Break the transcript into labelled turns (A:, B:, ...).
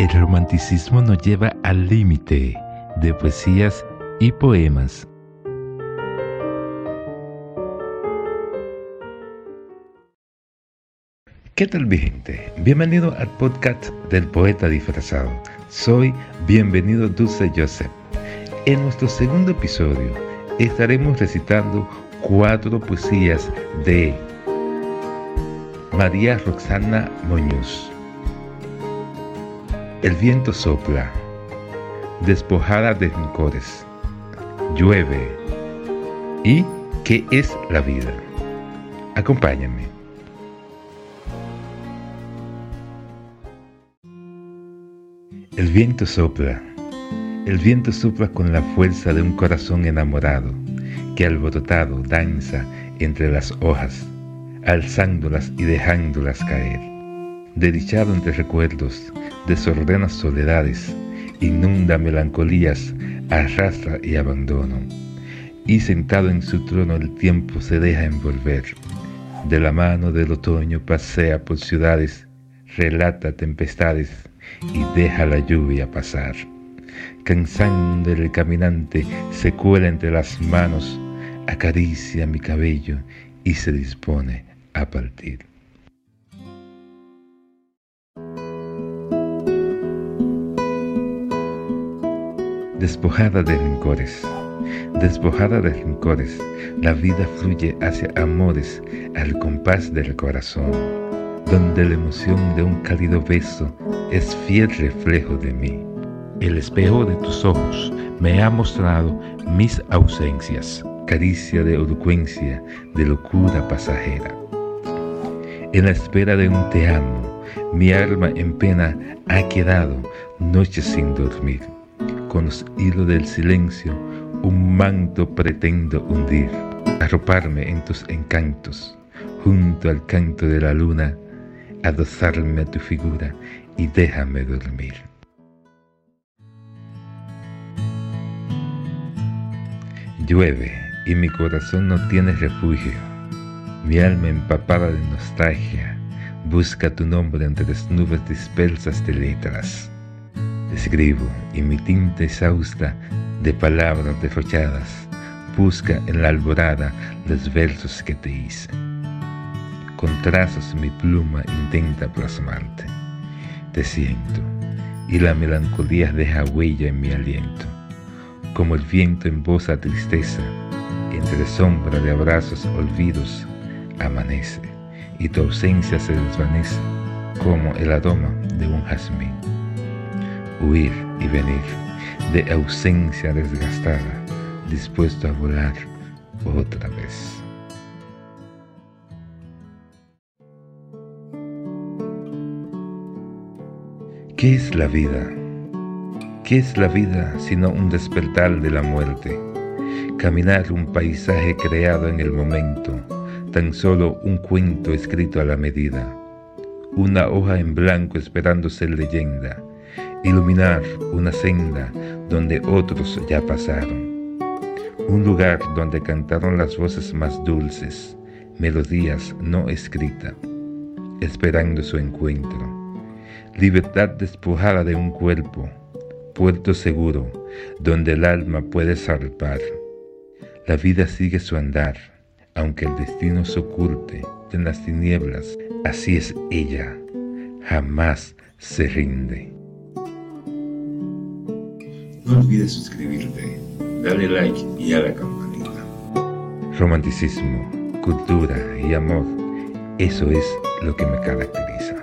A: El romanticismo nos lleva al límite de poesías y poemas. ¿Qué tal mi gente? Bienvenido al podcast del poeta disfrazado. Soy Bienvenido Dulce Joseph. En nuestro segundo episodio estaremos recitando cuatro poesías de María Roxana Muñoz. El viento sopla, despojada de rincores, llueve. ¿Y qué es la vida? Acompáñame. El viento sopla, el viento sopla con la fuerza de un corazón enamorado que alborotado danza entre las hojas, alzándolas y dejándolas caer. Dedichado entre recuerdos, desordena soledades, inunda melancolías, arrastra y abandono. Y sentado en su trono el tiempo se deja envolver. De la mano del otoño pasea por ciudades, relata tempestades y deja la lluvia pasar. Cansando el caminante se cuela entre las manos, acaricia mi cabello y se dispone a partir. Despojada de rincores, despojada de rincores, la vida fluye hacia amores al compás del corazón, donde la emoción de un cálido beso es fiel reflejo de mí. El espejo de tus ojos me ha mostrado mis ausencias, caricia de elocuencia, de locura pasajera. En la espera de un te amo, mi alma en pena ha quedado noches sin dormir con los hilos del silencio, un manto pretendo hundir, arroparme en tus encantos, junto al canto de la luna, adosarme a tu figura y déjame dormir. Llueve y mi corazón no tiene refugio. Mi alma empapada de nostalgia busca tu nombre entre las nubes dispersas de letras Escribo y mi tinta exhausta de palabras derrochadas busca en la alborada los versos que te hice. Con trazos mi pluma intenta plasmarte. Te siento y la melancolía deja huella en mi aliento. Como el viento embosa tristeza, entre sombra de abrazos olvidos, amanece y tu ausencia se desvanece como el aroma de un jazmín huir y venir, de ausencia desgastada, dispuesto a volar otra vez. ¿Qué es la vida? ¿Qué es la vida sino un despertar de la muerte? Caminar un paisaje creado en el momento, tan solo un cuento escrito a la medida, una hoja en blanco esperando ser leyenda, iluminar una senda donde otros ya pasaron, un lugar donde cantaron las voces más dulces, melodías no escritas, esperando su encuentro, libertad despojada de un cuerpo, puerto seguro donde el alma puede zarpar. La vida sigue su andar, aunque el destino se oculte en las tinieblas, así es ella, jamás se rinde. No olvides suscribirte, darle like y a la campanita. Romanticismo, cultura y amor, eso es lo que me caracteriza.